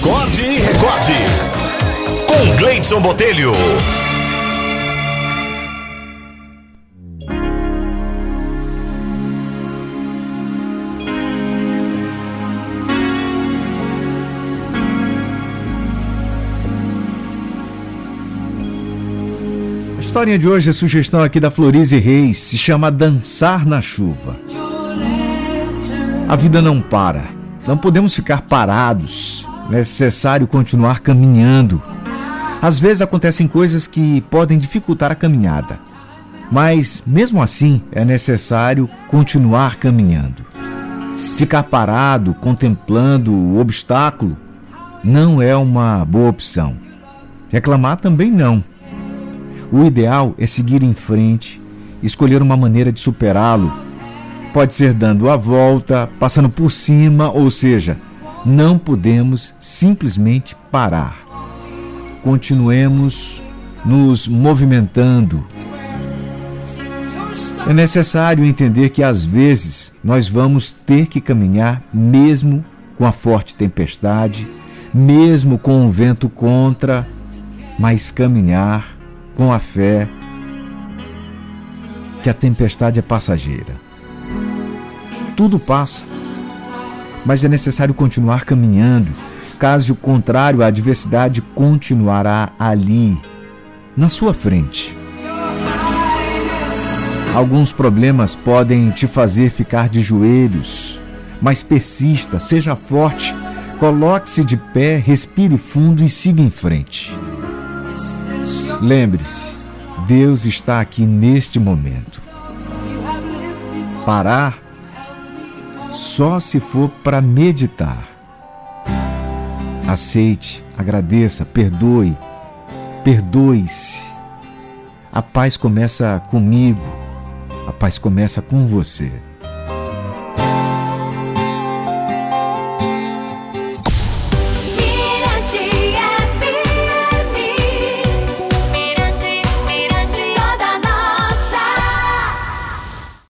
Acorde e recorde. Com Gleidson Botelho. A historinha de hoje, a sugestão aqui da Florize Reis, se chama Dançar na Chuva. A vida não para. Não podemos ficar parados. Necessário continuar caminhando. Às vezes acontecem coisas que podem dificultar a caminhada. Mas, mesmo assim, é necessário continuar caminhando. Ficar parado, contemplando o obstáculo, não é uma boa opção. Reclamar também não. O ideal é seguir em frente, escolher uma maneira de superá-lo. Pode ser dando a volta, passando por cima, ou seja, não podemos simplesmente parar. Continuemos nos movimentando. É necessário entender que às vezes nós vamos ter que caminhar mesmo com a forte tempestade, mesmo com o vento contra, mas caminhar com a fé que a tempestade é passageira. Tudo passa, mas é necessário continuar caminhando. Caso contrário, a adversidade continuará ali, na sua frente. Alguns problemas podem te fazer ficar de joelhos, mas persista, seja forte, coloque-se de pé, respire fundo e siga em frente. Lembre-se, Deus está aqui neste momento. Parar só se for para meditar. Aceite, agradeça, perdoe, perdoe-se. A paz começa comigo, a paz começa com você.